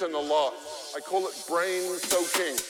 one, listen a lot. I call it brain soaking.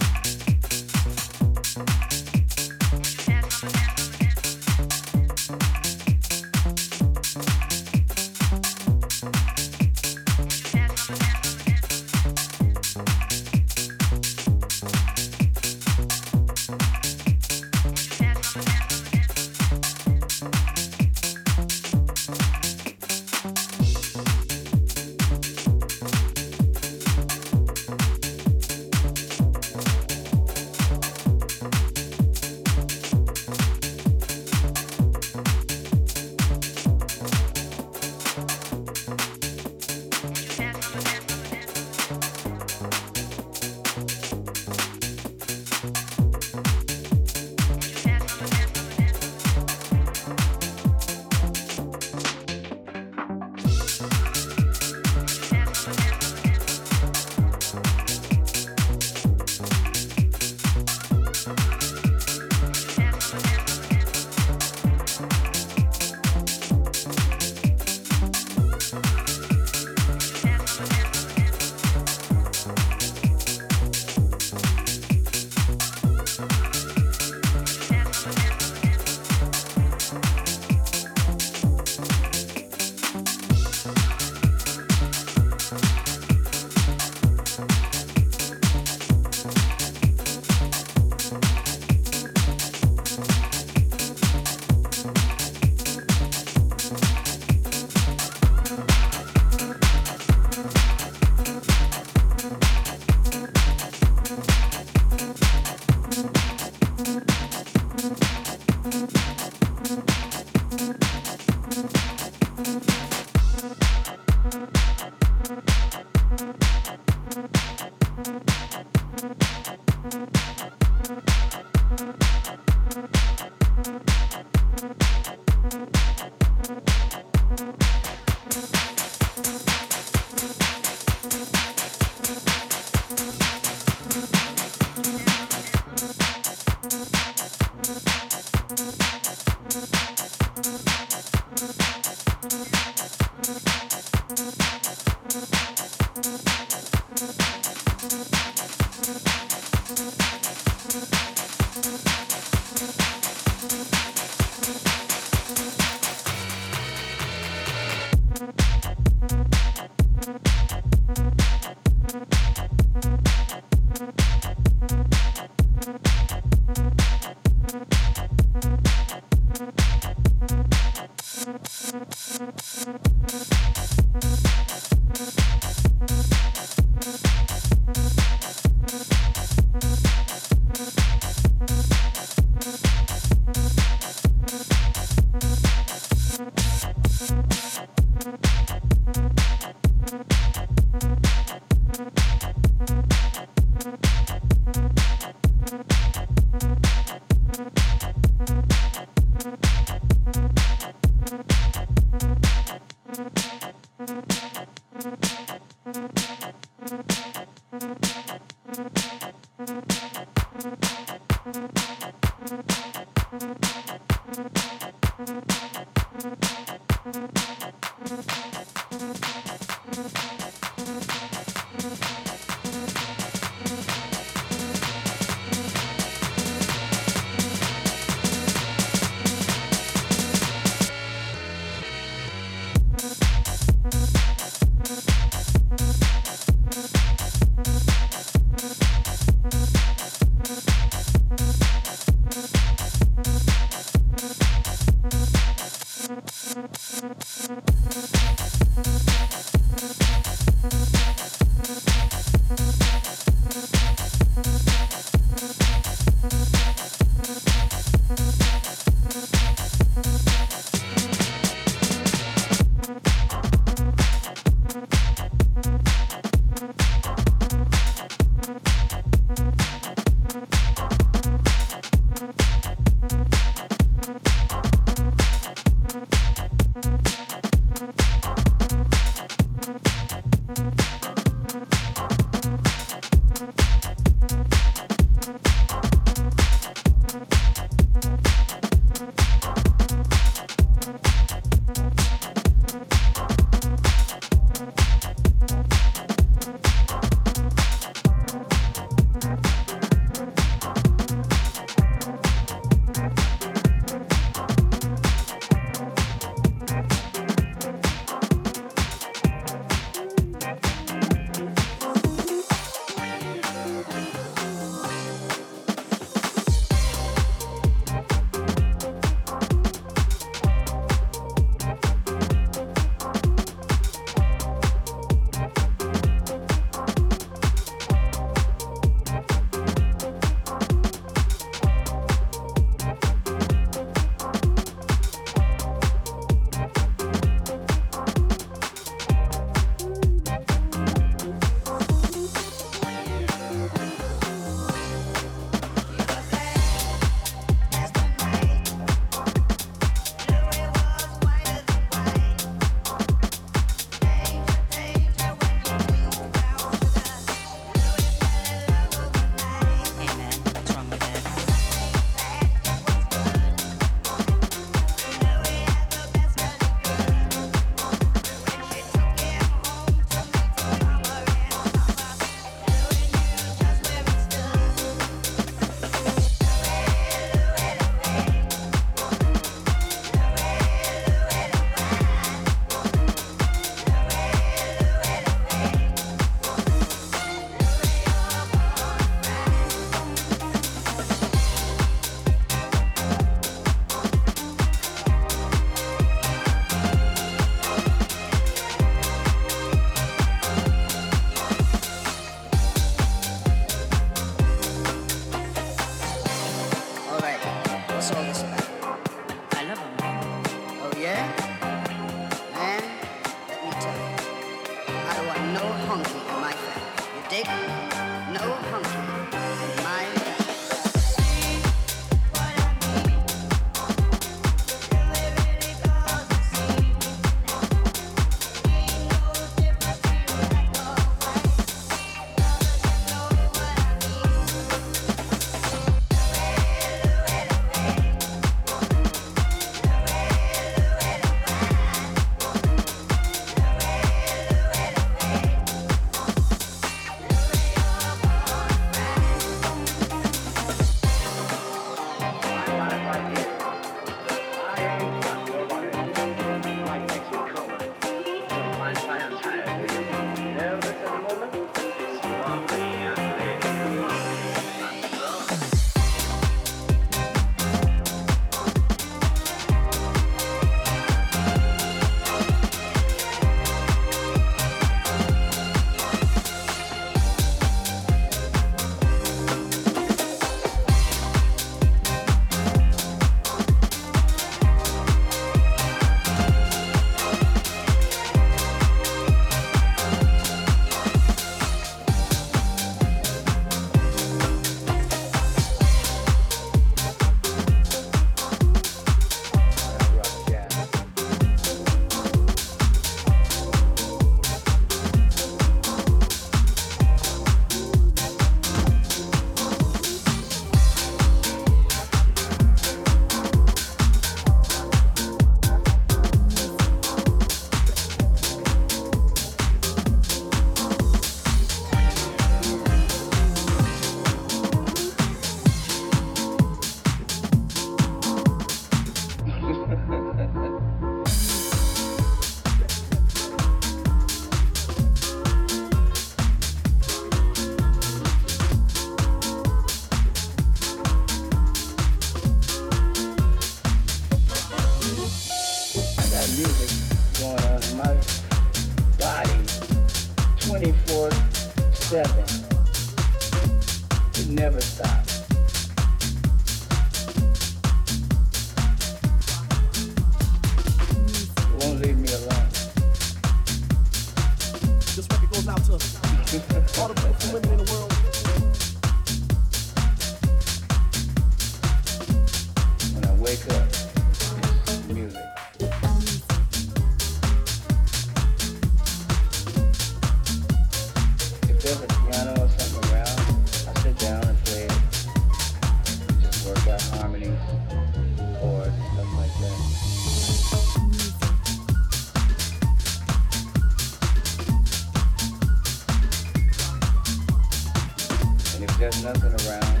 there's nothing around,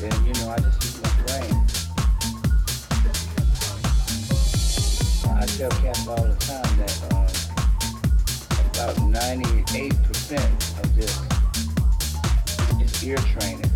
then you know I just use my brain. I tell cats all the time that um, about 98% of this is ear training.